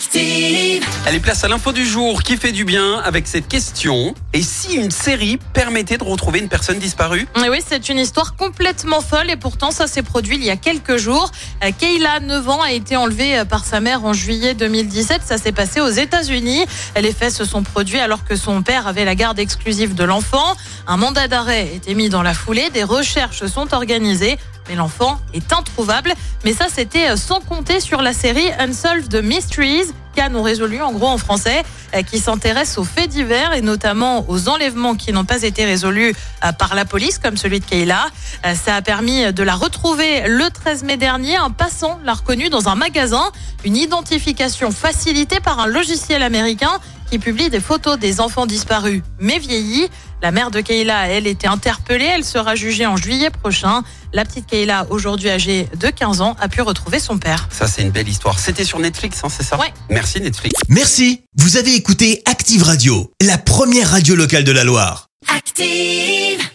Active. Allez, place à l'info du jour qui fait du bien avec cette question. Et si une série permettait de retrouver une personne disparue? Et oui, c'est une histoire complètement folle et pourtant ça s'est produit il y a quelques jours. Euh, Kayla, 9 ans, a été enlevée euh, par sa mère en juillet 2017. Ça s'est passé aux États-Unis. Les faits se sont produits alors que son père avait la garde exclusive de l'enfant. Un mandat d'arrêt était mis dans la foulée. Des recherches sont organisées. Mais l'enfant est introuvable. Mais ça, c'était euh, sans compter sur la série Unsolved Mysteries, cas non résolus en gros en français, euh, qui s'intéresse aux faits divers et notamment aux enlèvements qui n'ont pas été résolus euh, par la police, comme celui de Kayla. Euh, Ça a permis de la retrouver le 13 mai dernier. Un passant l'a reconnue dans un magasin. Une identification facilitée par un logiciel américain qui publie des photos des enfants disparus mais vieillis. La mère de Kayla, elle, était interpellée. Elle sera jugée en juillet prochain. La petite Kayla, aujourd'hui âgée de 15 ans, a pu retrouver son père. Ça, c'est une belle histoire. C'était sur Netflix, hein, c'est ça Ouais. Merci Netflix. Merci, vous avez écouté Active Radio, la première radio locale de la Loire. Active.